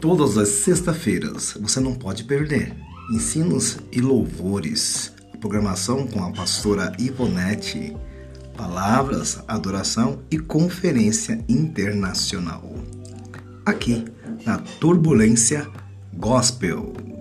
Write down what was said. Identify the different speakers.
Speaker 1: Todas as sextas-feiras você não pode perder ensinos e louvores, programação com a pastora Ivonete, palavras, adoração e conferência internacional. Aqui na Turbulência Gospel.